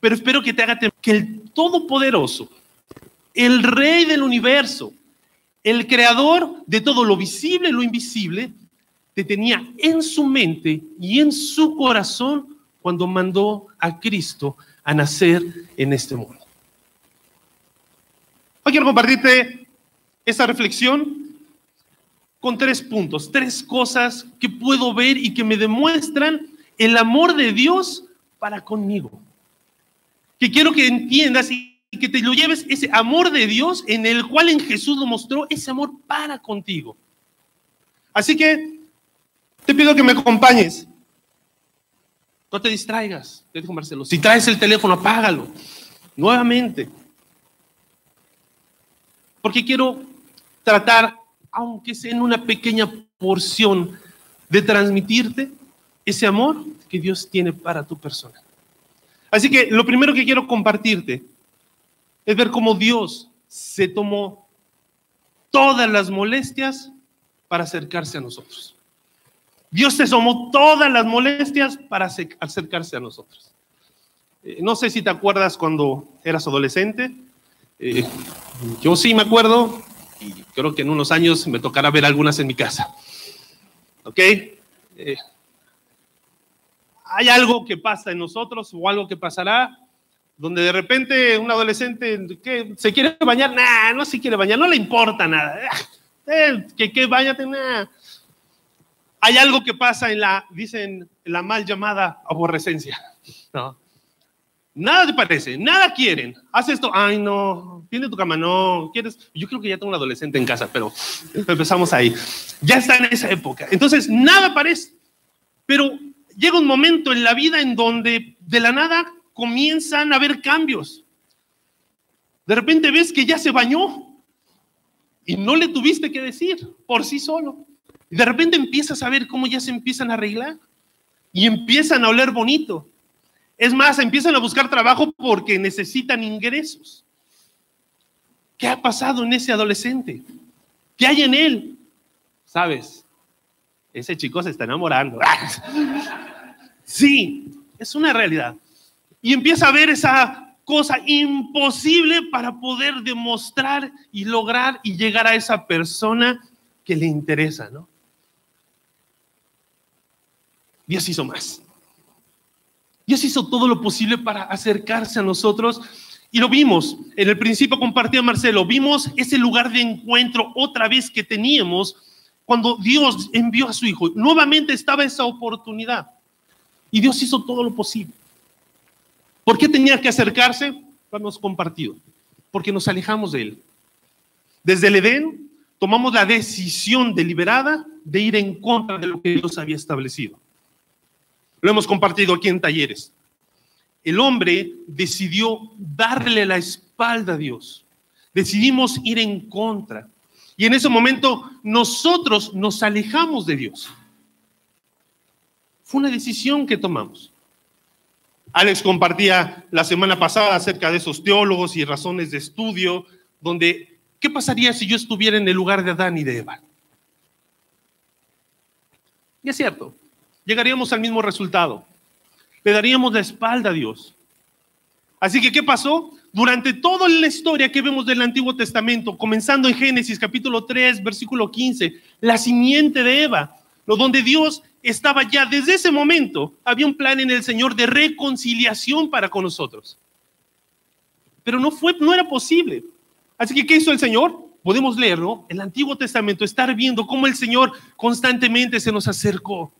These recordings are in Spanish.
pero espero que te haga que el Todopoderoso, el Rey del universo, el Creador de todo lo visible y lo invisible, te tenía en su mente y en su corazón cuando mandó a Cristo a nacer en este mundo. Hoy quiero compartirte esta reflexión con tres puntos, tres cosas que puedo ver y que me demuestran el amor de Dios para conmigo. Que quiero que entiendas y que te lo lleves ese amor de Dios en el cual en Jesús lo mostró, ese amor para contigo. Así que te pido que me acompañes. No te distraigas, te dijo Marcelo. Si traes el teléfono, apágalo. Nuevamente. Porque quiero tratar, aunque sea en una pequeña porción, de transmitirte ese amor que Dios tiene para tu persona. Así que lo primero que quiero compartirte es ver cómo Dios se tomó todas las molestias para acercarse a nosotros. Dios se tomó todas las molestias para acercarse a nosotros. Eh, no sé si te acuerdas cuando eras adolescente. Eh, yo sí me acuerdo y creo que en unos años me tocará ver algunas en mi casa. ¿Ok? Eh, hay algo que pasa en nosotros o algo que pasará donde de repente un adolescente se quiere bañar, nah, no se quiere bañar, no le importa nada. que, que bañate, nada hay algo que pasa en la, dicen, la mal llamada aborrecencia. ¿no? Nada te parece, nada quieren. Haz esto, ay no, tiene tu cama, no, quieres. Yo creo que ya tengo un adolescente en casa, pero empezamos ahí. Ya está en esa época. Entonces, nada parece. Pero llega un momento en la vida en donde de la nada comienzan a haber cambios. De repente ves que ya se bañó y no le tuviste que decir por sí solo. De repente empiezas a ver cómo ya se empiezan a arreglar y empiezan a oler bonito. Es más, empiezan a buscar trabajo porque necesitan ingresos. ¿Qué ha pasado en ese adolescente? ¿Qué hay en él? ¿Sabes? Ese chico se está enamorando. Sí, es una realidad. Y empieza a ver esa cosa imposible para poder demostrar y lograr y llegar a esa persona que le interesa, ¿no? Dios hizo más. Dios hizo todo lo posible para acercarse a nosotros y lo vimos. En el principio compartía Marcelo, vimos ese lugar de encuentro otra vez que teníamos cuando Dios envió a su Hijo. Nuevamente estaba esa oportunidad y Dios hizo todo lo posible. ¿Por qué tenía que acercarse? Lo hemos compartido. Porque nos alejamos de Él. Desde el Edén tomamos la decisión deliberada de ir en contra de lo que Dios había establecido. Lo hemos compartido aquí en talleres. El hombre decidió darle la espalda a Dios. Decidimos ir en contra. Y en ese momento nosotros nos alejamos de Dios. Fue una decisión que tomamos. Alex compartía la semana pasada acerca de esos teólogos y razones de estudio, donde, ¿qué pasaría si yo estuviera en el lugar de Adán y de Eva? Y es cierto, llegaríamos al mismo resultado. Le daríamos la espalda a Dios. Así que, ¿qué pasó? Durante toda la historia que vemos del Antiguo Testamento, comenzando en Génesis capítulo 3, versículo 15, la simiente de Eva, lo donde Dios estaba ya desde ese momento, había un plan en el Señor de reconciliación para con nosotros. Pero no fue, no era posible. Así que, ¿qué hizo el Señor? Podemos leerlo, el Antiguo Testamento, estar viendo cómo el Señor constantemente se nos acercó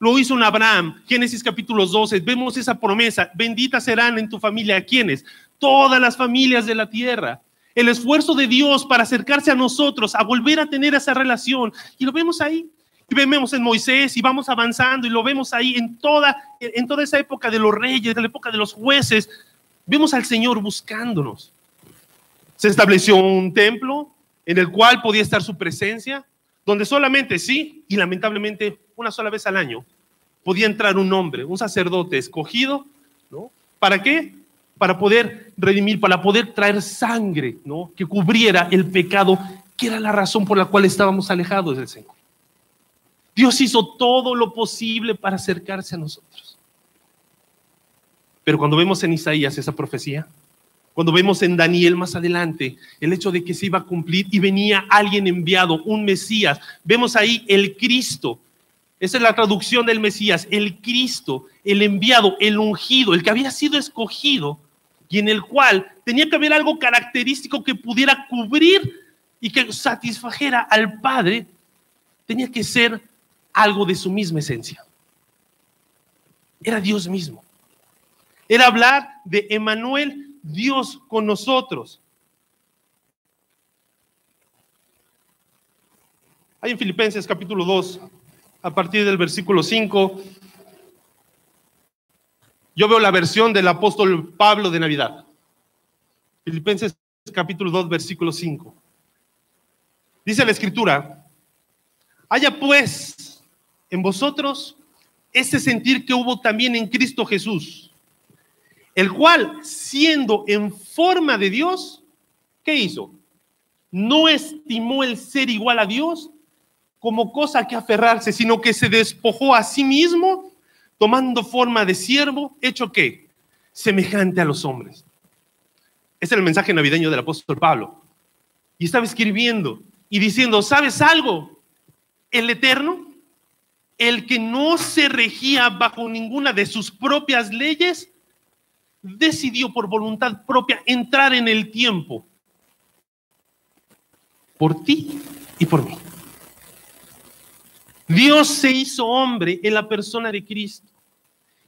lo hizo en Abraham, Génesis capítulo 12. Vemos esa promesa. Benditas serán en tu familia. ¿Quiénes? Todas las familias de la tierra. El esfuerzo de Dios para acercarse a nosotros, a volver a tener esa relación. Y lo vemos ahí. Vemos en Moisés y vamos avanzando y lo vemos ahí en toda, en toda esa época de los reyes, de la época de los jueces. Vemos al Señor buscándonos. Se estableció un templo en el cual podía estar su presencia, donde solamente sí, y lamentablemente una sola vez al año, podía entrar un hombre, un sacerdote escogido, ¿no? ¿Para qué? Para poder redimir, para poder traer sangre, ¿no? Que cubriera el pecado, que era la razón por la cual estábamos alejados del Señor. Dios hizo todo lo posible para acercarse a nosotros. Pero cuando vemos en Isaías esa profecía, cuando vemos en Daniel más adelante el hecho de que se iba a cumplir y venía alguien enviado, un Mesías, vemos ahí el Cristo. Esa es la traducción del Mesías, el Cristo, el enviado, el ungido, el que había sido escogido y en el cual tenía que haber algo característico que pudiera cubrir y que satisfajera al Padre, tenía que ser algo de su misma esencia. Era Dios mismo. Era hablar de Emanuel, Dios con nosotros. Hay en Filipenses capítulo 2, a partir del versículo 5, yo veo la versión del apóstol Pablo de Navidad. Filipenses capítulo 2, versículo 5. Dice la escritura, haya pues en vosotros ese sentir que hubo también en Cristo Jesús el cual, siendo en forma de Dios, ¿qué hizo? No estimó el ser igual a Dios como cosa que aferrarse, sino que se despojó a sí mismo, tomando forma de siervo, hecho qué? Semejante a los hombres. Es el mensaje navideño del apóstol Pablo. Y estaba escribiendo y diciendo, ¿sabes algo? El Eterno, el que no se regía bajo ninguna de sus propias leyes, decidió por voluntad propia entrar en el tiempo por ti y por mí. Dios se hizo hombre en la persona de Cristo.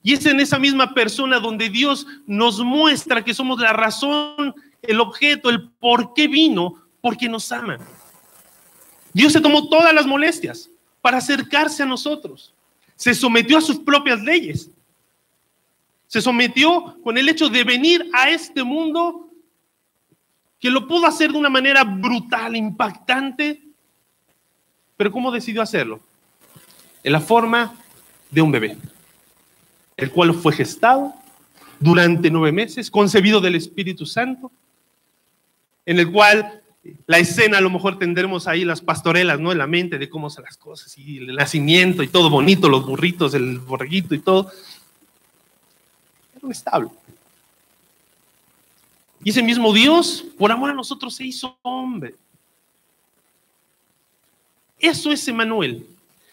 Y es en esa misma persona donde Dios nos muestra que somos la razón, el objeto, el por qué vino, porque nos ama. Dios se tomó todas las molestias para acercarse a nosotros. Se sometió a sus propias leyes se sometió con el hecho de venir a este mundo que lo pudo hacer de una manera brutal, impactante, pero ¿cómo decidió hacerlo? En la forma de un bebé, el cual fue gestado durante nueve meses, concebido del Espíritu Santo, en el cual la escena a lo mejor tendremos ahí las pastorelas, ¿no? En la mente de cómo son las cosas y el nacimiento y todo bonito, los burritos, el borreguito y todo un establo. Y ese mismo Dios, por amor a nosotros, se hizo hombre. Eso es Emanuel.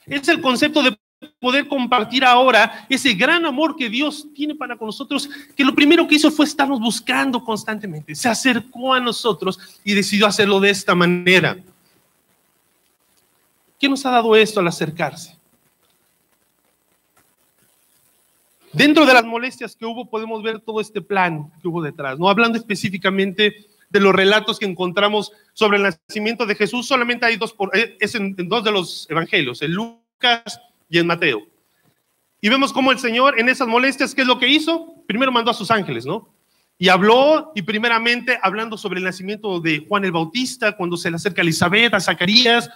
Es el concepto de poder compartir ahora ese gran amor que Dios tiene para con nosotros, que lo primero que hizo fue estarnos buscando constantemente. Se acercó a nosotros y decidió hacerlo de esta manera. ¿Qué nos ha dado esto al acercarse? Dentro de las molestias que hubo podemos ver todo este plan que hubo detrás, no hablando específicamente de los relatos que encontramos sobre el nacimiento de Jesús, solamente hay dos, por, eh, es en, dos de los evangelios, en Lucas y en Mateo. Y vemos cómo el Señor en esas molestias, ¿qué es lo que hizo? Primero mandó a sus ángeles, ¿no? Y habló, y primeramente hablando sobre el nacimiento de Juan el Bautista, cuando se le acerca a Elizabeth, a Zacarías,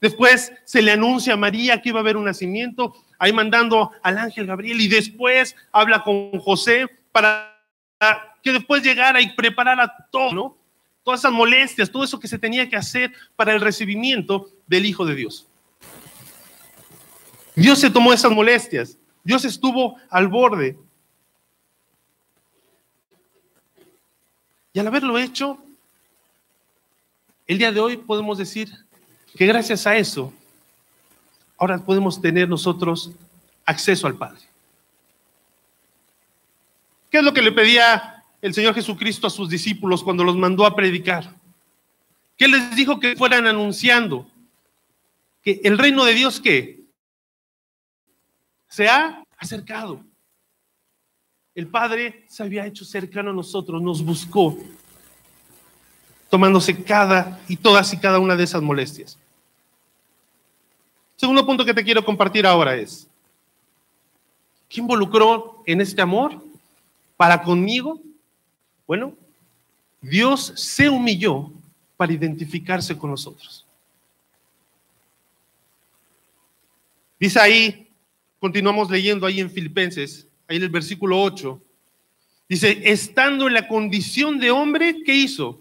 después se le anuncia a María que iba a haber un nacimiento, ahí mandando al ángel Gabriel y después habla con José para que después llegara y preparara todo, ¿no? Todas esas molestias, todo eso que se tenía que hacer para el recibimiento del Hijo de Dios. Dios se tomó esas molestias, Dios estuvo al borde. Y al haberlo hecho, el día de hoy podemos decir que gracias a eso ahora podemos tener nosotros acceso al Padre. ¿Qué es lo que le pedía el Señor Jesucristo a sus discípulos cuando los mandó a predicar? ¿Qué les dijo que fueran anunciando? Que el reino de Dios que se ha acercado. El Padre se había hecho cercano a nosotros, nos buscó, tomándose cada y todas y cada una de esas molestias. Segundo punto que te quiero compartir ahora es, ¿qué involucró en este amor para conmigo? Bueno, Dios se humilló para identificarse con nosotros. Dice ahí, continuamos leyendo ahí en Filipenses, ahí en el versículo 8, dice, estando en la condición de hombre, ¿qué hizo?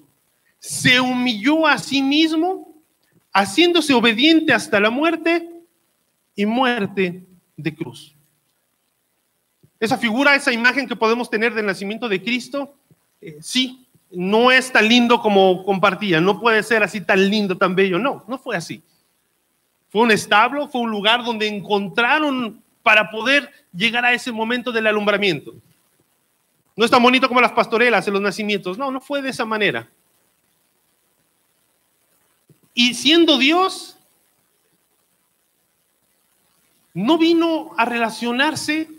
Se humilló a sí mismo haciéndose obediente hasta la muerte y muerte de cruz. Esa figura, esa imagen que podemos tener del nacimiento de Cristo, eh, sí, no es tan lindo como compartía, no puede ser así tan lindo, tan bello, no, no fue así. Fue un establo, fue un lugar donde encontraron para poder llegar a ese momento del alumbramiento. No es tan bonito como las pastorelas en los nacimientos, no, no fue de esa manera. Y siendo Dios, no vino a relacionarse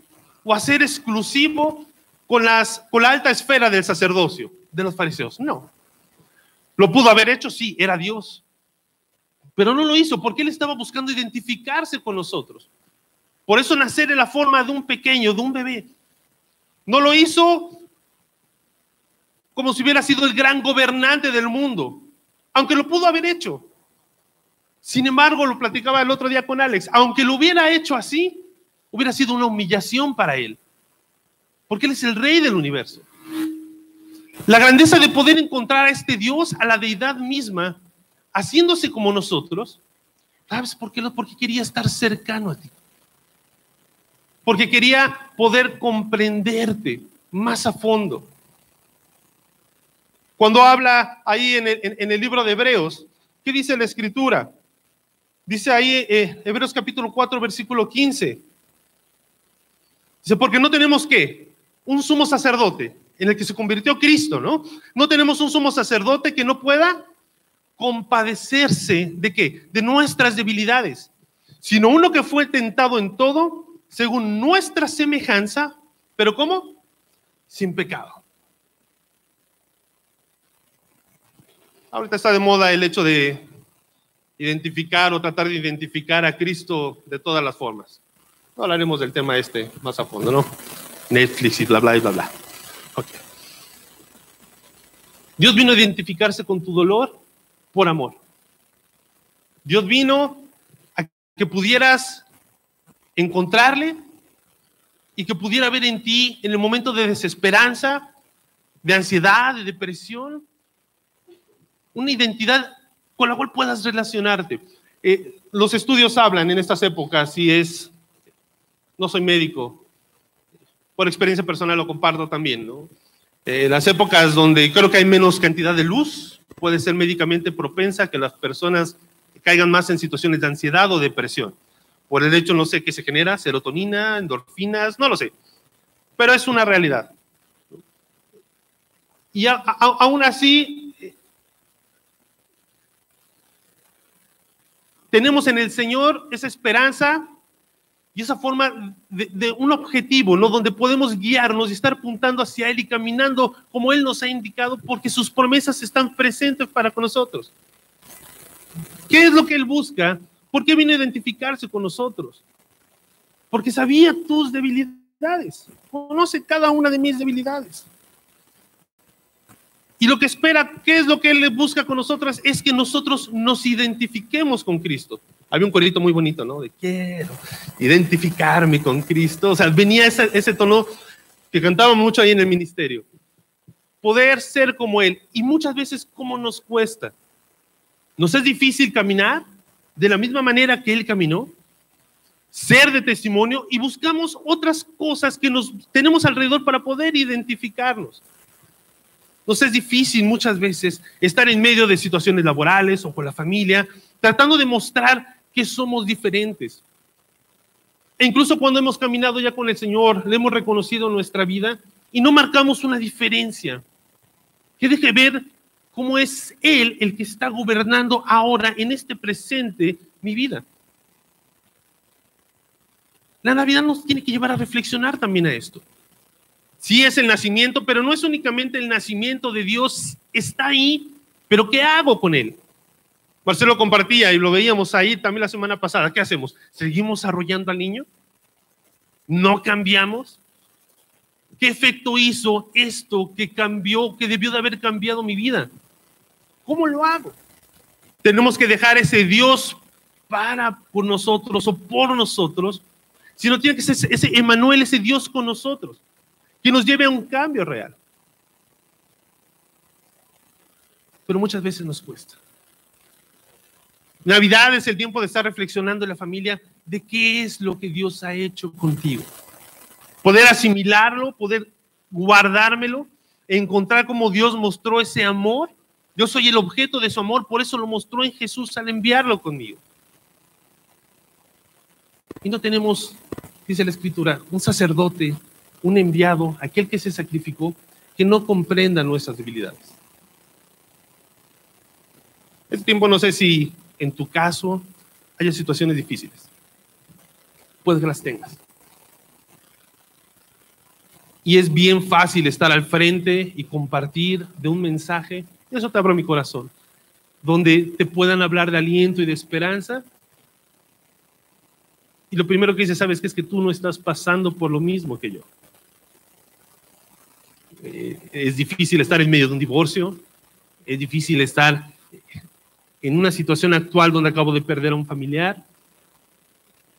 o a ser exclusivo con, las, con la alta esfera del sacerdocio, de los fariseos. No. Lo pudo haber hecho, sí, era Dios. Pero no lo hizo porque él estaba buscando identificarse con nosotros. Por eso nacer en la forma de un pequeño, de un bebé. No lo hizo como si hubiera sido el gran gobernante del mundo, aunque lo pudo haber hecho. Sin embargo, lo platicaba el otro día con Alex, aunque lo hubiera hecho así, hubiera sido una humillación para él, porque él es el rey del universo. La grandeza de poder encontrar a este Dios, a la deidad misma, haciéndose como nosotros, ¿sabes por qué? Porque quería estar cercano a ti. Porque quería poder comprenderte más a fondo. Cuando habla ahí en el, libro de Hebreos, ¿qué dice la escritura? Dice ahí eh, Hebreos capítulo 4, versículo 15. Dice, porque no tenemos que un sumo sacerdote en el que se convirtió Cristo, ¿no? No tenemos un sumo sacerdote que no pueda compadecerse de qué? De nuestras debilidades, sino uno que fue tentado en todo según nuestra semejanza, pero ¿cómo? Sin pecado. Ahorita está de moda el hecho de identificar o tratar de identificar a Cristo de todas las formas. No hablaremos del tema este más a fondo, ¿no? Netflix y bla, bla, y bla, bla. Dios vino a identificarse con tu dolor por amor. Dios vino a que pudieras encontrarle y que pudiera ver en ti en el momento de desesperanza, de ansiedad, de depresión, una identidad con la cual puedas relacionarte. Eh, los estudios hablan en estas épocas, si es, no soy médico, por experiencia personal lo comparto también, ¿no? Eh, las épocas donde creo que hay menos cantidad de luz, puede ser médicamente propensa que las personas caigan más en situaciones de ansiedad o depresión. Por el hecho, no sé qué se genera, serotonina, endorfinas, no lo sé. Pero es una realidad. Y aún así, tenemos en el Señor esa esperanza y esa forma de, un objetivo, ¿no? Donde podemos guiarnos y estar apuntando hacia Él y caminando como Él nos ha indicado, porque sus promesas están presentes para con nosotros. ¿Qué es lo que Él busca? ¿Por qué vino a identificarse con nosotros? Porque sabía tus debilidades, conoce cada una de mis debilidades. Y lo que espera, ¿qué es lo que Él busca con nosotros? Es que nosotros nos identifiquemos con Cristo. Había un corito muy bonito, ¿no? De quiero identificarme con Cristo. O sea, venía ese, ese tono que cantaba mucho ahí en el ministerio. Poder ser como Él. Y muchas veces, ¿cómo nos cuesta? ¿Nos es difícil caminar de la misma manera que Él caminó? Ser de testimonio y buscamos otras cosas que nos tenemos alrededor para poder identificarnos. Nos es difícil muchas veces estar en medio de situaciones laborales o con la familia, tratando de mostrar que somos diferentes. E incluso cuando hemos caminado ya con el Señor, le hemos reconocido nuestra vida y no marcamos una diferencia. Que deje ver cómo es Él el que está gobernando ahora, en este presente, mi vida. La Navidad nos tiene que llevar a reflexionar también a esto. Sí es el nacimiento, pero no es únicamente el nacimiento de Dios, está ahí, pero ¿qué hago con él? Marcelo compartía y lo veíamos ahí también la semana pasada. ¿Qué hacemos? ¿Seguimos arrollando al niño? ¿No cambiamos? ¿Qué efecto hizo esto que cambió, que debió de haber cambiado mi vida? ¿Cómo lo hago? Tenemos que dejar ese Dios para por nosotros o por nosotros, sino tiene que ser ese Emanuel, ese Dios con nosotros que nos lleve a un cambio real. Pero muchas veces nos cuesta. Navidad es el tiempo de estar reflexionando en la familia de qué es lo que Dios ha hecho contigo. Poder asimilarlo, poder guardármelo, encontrar cómo Dios mostró ese amor. Yo soy el objeto de su amor, por eso lo mostró en Jesús al enviarlo conmigo. Y no tenemos, dice la escritura, un sacerdote, un enviado, aquel que se sacrificó, que no comprenda nuestras debilidades. Este tiempo no sé si en tu caso haya situaciones difíciles. Puede que las tengas. Y es bien fácil estar al frente y compartir de un mensaje, eso te abro mi corazón, donde te puedan hablar de aliento y de esperanza. Y lo primero que dice, sabes que es que tú no estás pasando por lo mismo que yo. Eh, es difícil estar en medio de un divorcio, es difícil estar en una situación actual donde acabo de perder a un familiar.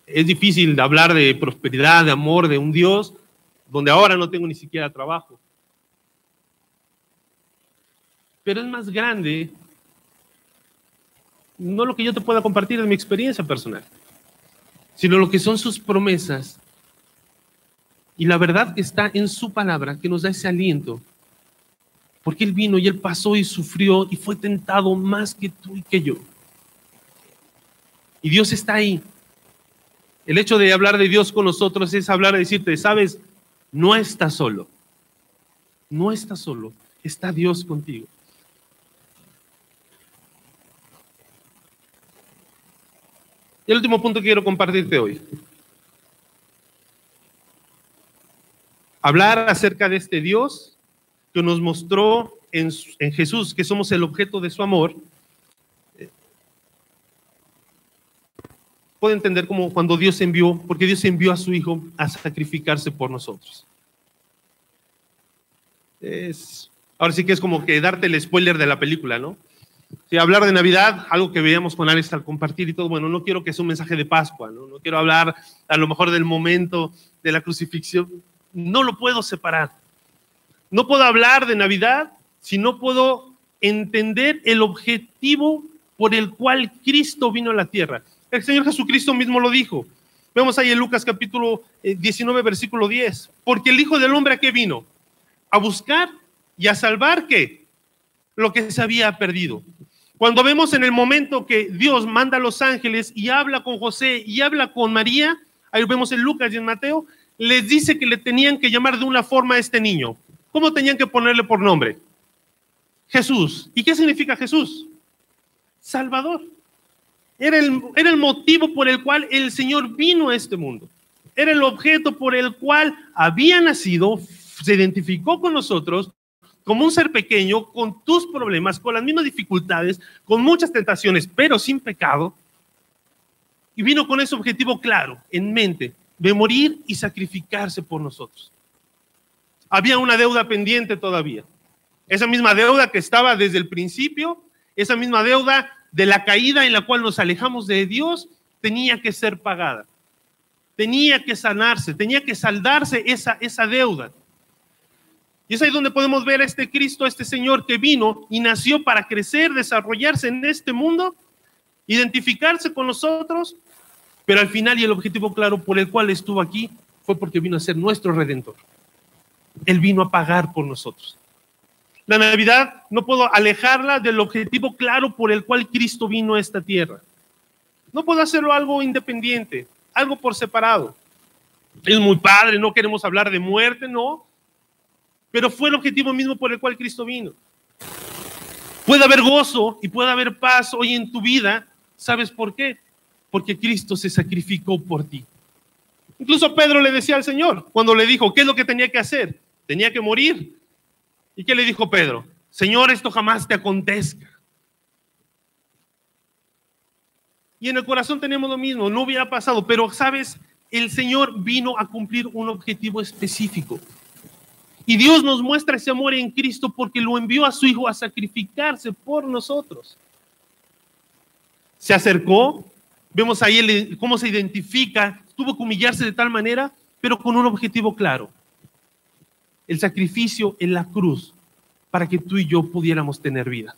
Es difícil hablar de prosperidad, de amor, de un Dios, donde ahora no tengo ni siquiera trabajo. Pero es más grande, no lo que yo te pueda compartir de mi experiencia personal, sino lo que son sus promesas y la verdad que está en su palabra, que nos da ese aliento porque Él vino y Él pasó y sufrió y fue tentado más que tú y que yo. Y Dios está ahí. El hecho de hablar de Dios con nosotros es hablar de decirte, sabes, no estás solo. No estás solo. Está Dios contigo. Y el último punto que quiero compartirte hoy. Hablar acerca de este Dios que nos mostró en, Jesús que somos el objeto de su amor, puede entender como cuando Dios envió, porque Dios envió a su Hijo a sacrificarse por nosotros. Es, ahora sí que es como que darte el spoiler de la película, ¿no? Si hablar de Navidad, algo que veíamos con Alex al compartir y todo, bueno, no quiero que sea un mensaje de Pascua, ¿no? No quiero hablar a lo mejor del momento de la crucifixión, no lo puedo separar. No puedo hablar de Navidad si no puedo entender el objetivo por el cual Cristo vino a la tierra. El Señor Jesucristo mismo lo dijo. Vemos ahí en Lucas capítulo 19, eh, versículo 10. Porque el Hijo del Hombre a qué vino? A buscar y a salvar qué? Lo que se había perdido. Cuando vemos en el momento que Dios manda a los ángeles y habla con José y habla con María, ahí vemos en Lucas y en Mateo, les dice que le tenían que llamar de una forma a este niño. ¿Cómo tenían que ponerle por nombre? Jesús. ¿Y qué significa Jesús? Salvador. Era el, era el motivo por el cual el Señor vino a este mundo. Era el objeto por el cual había nacido, se identificó con nosotros como un ser pequeño, con tus problemas, con las mismas dificultades, con muchas tentaciones, pero sin pecado. Y vino con ese objetivo claro, en mente, de morir y sacrificarse por nosotros había una deuda pendiente todavía. Esa misma deuda que estaba desde el principio, esa misma deuda de la caída en la cual nos alejamos de Dios, tenía que ser pagada. Tenía que sanarse, tenía que saldarse esa, esa deuda. Y es ahí donde podemos ver a este Cristo, a este Señor que vino y nació para crecer, desarrollarse en este mundo, identificarse con nosotros, pero al final y el objetivo claro por el cual estuvo aquí fue porque vino a ser nuestro redentor. Él vino a pagar por nosotros. La Navidad no puedo alejarla del objetivo claro por el cual Cristo vino a esta tierra. No puedo hacerlo algo independiente, algo por separado. Es muy padre, no queremos hablar de muerte, no. Pero fue el objetivo mismo por el cual Cristo vino. Puede haber gozo y puede haber paz hoy en tu vida. ¿Sabes por qué? Porque Cristo se sacrificó por ti. Incluso Pedro le decía al Señor, cuando le dijo, ¿qué es lo que tenía que hacer? Tenía que morir. ¿Y qué le dijo Pedro? Señor, esto jamás te acontezca. Y en el corazón tenemos lo mismo, no hubiera pasado, pero sabes, el Señor vino a cumplir un objetivo específico. Y Dios nos muestra ese amor en Cristo porque lo envió a su Hijo a sacrificarse por nosotros. Se acercó, vemos ahí cómo se identifica tuvo que humillarse de tal manera, pero con un objetivo claro. El sacrificio en la cruz para que tú y yo pudiéramos tener vida.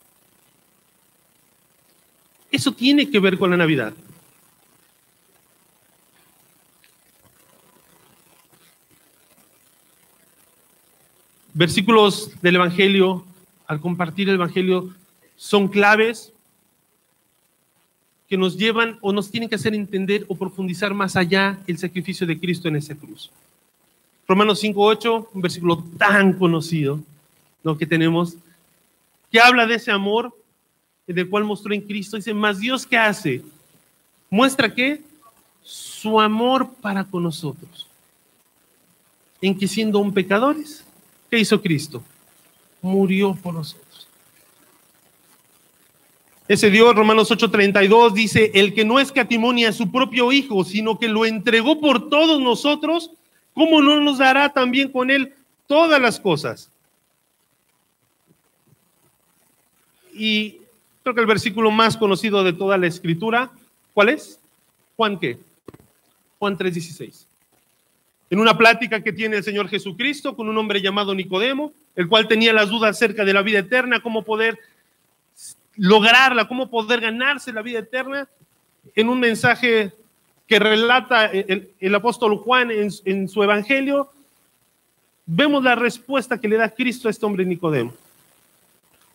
Eso tiene que ver con la Navidad. versículos del Evangelio, al compartir el Evangelio, son claves que nos llevan o nos tienen que hacer entender o profundizar más allá el sacrificio de Cristo en esa cruz. Romanos 5.8, un versículo tan conocido lo que tenemos, que habla de ese amor del cual mostró en Cristo. Dice, más Dios que hace, muestra que su amor para con nosotros, en que siendo un pecadores, ¿qué hizo Cristo? Murió por nosotros. Ese Dios, Romanos 8:32, dice, el que no escatimonia a su propio Hijo, sino que lo entregó por todos nosotros, ¿cómo no nos dará también con él todas las cosas? Y creo que el versículo más conocido de toda la escritura, ¿cuál es? Juan qué? Juan 3:16. En una plática que tiene el Señor Jesucristo con un hombre llamado Nicodemo, el cual tenía las dudas acerca de la vida eterna, cómo poder lograrla, cómo poder ganarse la vida eterna, en un mensaje que relata el, apóstol Juan en, su evangelio, vemos la respuesta que le da Cristo a este hombre Nicodemo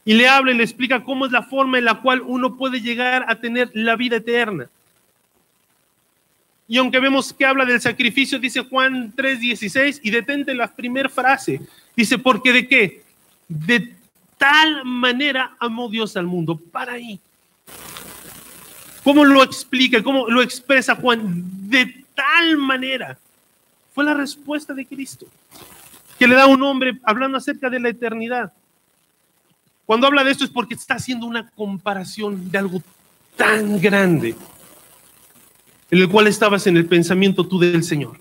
y le habla y le explica cómo es la forma en la cual uno puede llegar a tener la vida eterna. Y aunque vemos que habla del sacrificio, dice Juan 3:16, y detente la primera frase, dice, porque de qué? De tal manera amó Dios al mundo. Para ahí. ¿Cómo lo explica? ¿Cómo lo expresa Juan? De tal manera. Fue la respuesta de Cristo, que le da un hombre hablando acerca de la eternidad. Cuando habla de esto es porque está haciendo una comparación de algo tan grande en el cual estabas en el pensamiento tú del Señor.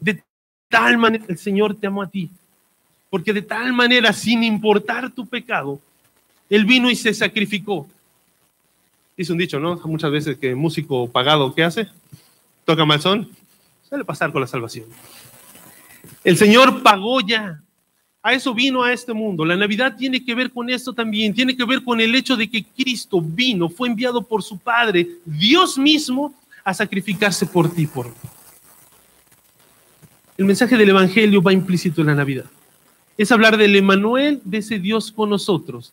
De tal manera el Señor te amó a ti, porque de tal manera, sin importar tu pecado, Él vino y se sacrificó. Dice un dicho, ¿no? Muchas veces que músico pagado, ¿qué hace? Toca malzón, suele pasar con la salvación. El Señor pagó ya a eso vino a este mundo. La Navidad tiene que ver con esto también. Tiene que ver con el hecho de que Cristo vino, fue enviado por su Padre, Dios mismo, a sacrificarse por ti, por mí. El mensaje del Evangelio va implícito en la Navidad. Es hablar del Emanuel, de ese Dios con nosotros,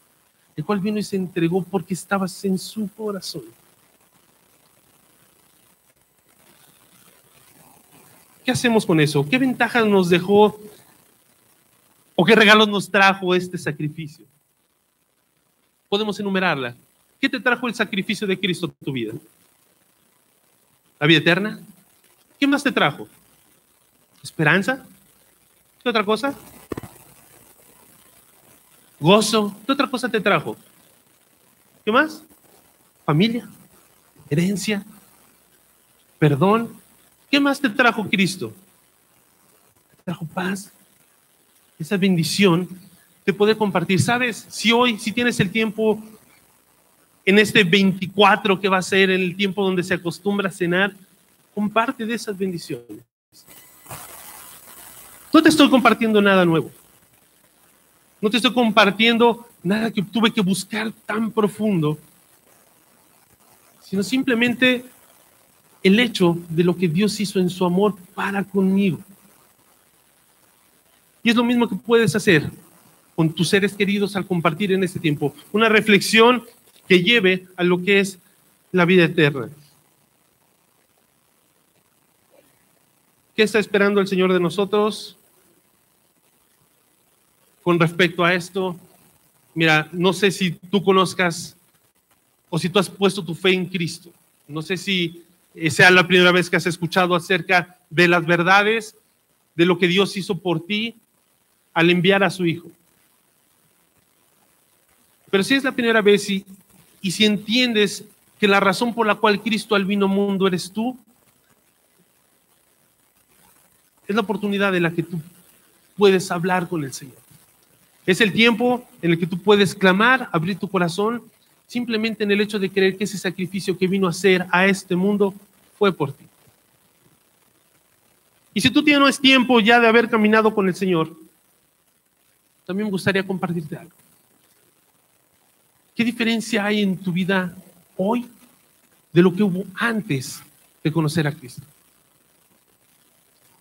el cual vino y se entregó porque estabas en su corazón. ¿Qué hacemos con eso? ¿Qué ventajas nos dejó ¿O qué regalos nos trajo este sacrificio? Podemos enumerarla. ¿Qué te trajo el sacrificio de Cristo a tu vida? ¿La vida eterna? ¿Qué más te trajo? ¿Esperanza? ¿Qué otra cosa? Gozo. ¿Qué otra cosa te trajo? ¿Qué más? Familia, herencia, perdón. ¿Qué más te trajo Cristo? Te trajo paz, esa bendición de poder compartir. ¿Sabes? Si hoy, si tienes el tiempo en este 24 que va a ser el tiempo donde se acostumbra a cenar, comparte de esas bendiciones. No te estoy compartiendo nada nuevo. No te estoy compartiendo nada que tuve que buscar tan profundo, sino simplemente el hecho de lo que Dios hizo en su amor para conmigo. Y es lo mismo que puedes hacer con tus seres queridos al compartir en este tiempo. Una reflexión que lleve a lo que es la vida eterna. ¿Qué está esperando el Señor de nosotros con respecto a esto? Mira, no sé si tú conozcas o si tú has puesto tu fe en Cristo. No sé si sea la primera vez que has escuchado acerca de las verdades, de lo que Dios hizo por ti, al enviar a su hijo. Pero si es la primera vez y, y si entiendes que la razón por la cual Cristo al vino mundo eres tú, es la oportunidad de la que tú puedes hablar con el Señor. Es el tiempo en el que tú puedes clamar, abrir tu corazón, simplemente en el hecho de creer que ese sacrificio que vino a hacer a este mundo fue por ti. Y si tú tienes tiempo ya de haber caminado con el Señor, también me gustaría compartirte algo. ¿Qué diferencia hay en tu vida hoy de lo que hubo antes de conocer a Cristo?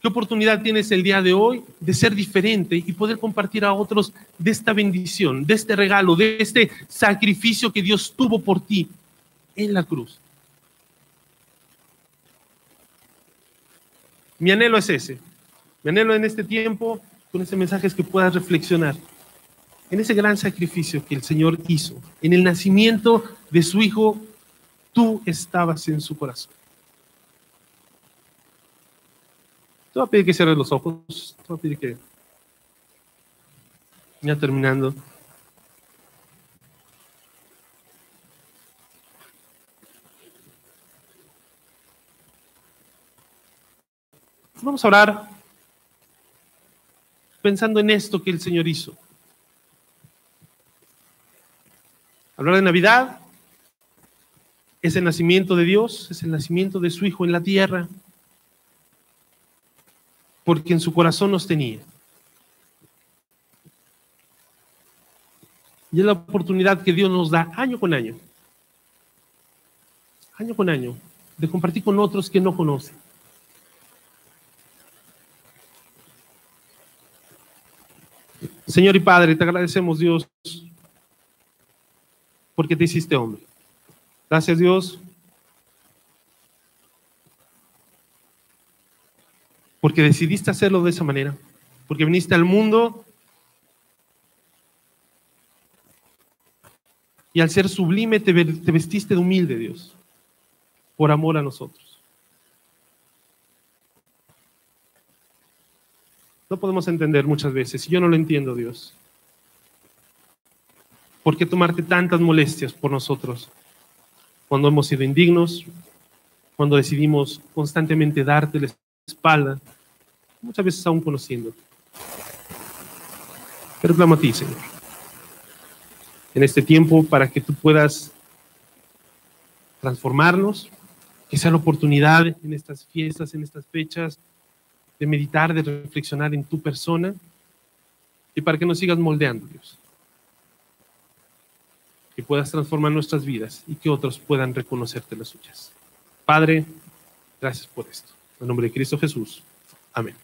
¿Qué oportunidad tienes el día de hoy de ser diferente y poder compartir a otros de esta bendición, de este regalo, de este sacrificio que Dios tuvo por ti en la cruz? Mi anhelo es ese. Mi anhelo en este tiempo, con ese mensaje, es que puedas reflexionar en ese gran sacrificio que el Señor hizo, en el nacimiento de su Hijo, tú estabas en su corazón. Te voy a pedir que cierres los ojos. Te voy a pedir que. Ya terminando. Vamos a orar pensando en esto que el Señor hizo. Hablar de Navidad es el nacimiento de Dios, es el nacimiento de su Hijo en la tierra porque en su corazón nos tenía. Y es la oportunidad que Dios nos da año con año, año con año, de compartir con otros que no conocen. Señor y Padre, te agradecemos Dios porque te hiciste hombre. Gracias Dios porque decidiste hacerlo de esa manera, porque viniste al mundo y al ser sublime te, vestiste de humilde, Dios, por amor a nosotros. No podemos entender muchas veces, y yo no lo entiendo, Dios. ¿Por qué tomarte tantas molestias por nosotros cuando hemos sido indignos, cuando decidimos constantemente darte la espalda, muchas veces aún conociendo. Pero clamo a ti, Señor, en este tiempo para que tú puedas transformarnos, que sea la oportunidad en estas fiestas, en estas fechas, de meditar, de reflexionar en tu persona y para que nos sigas moldeando, Dios. Que puedas transformar nuestras vidas y que otros puedan reconocerte las suyas. Padre, gracias por esto. En nombre de Cristo Jesús. Amén.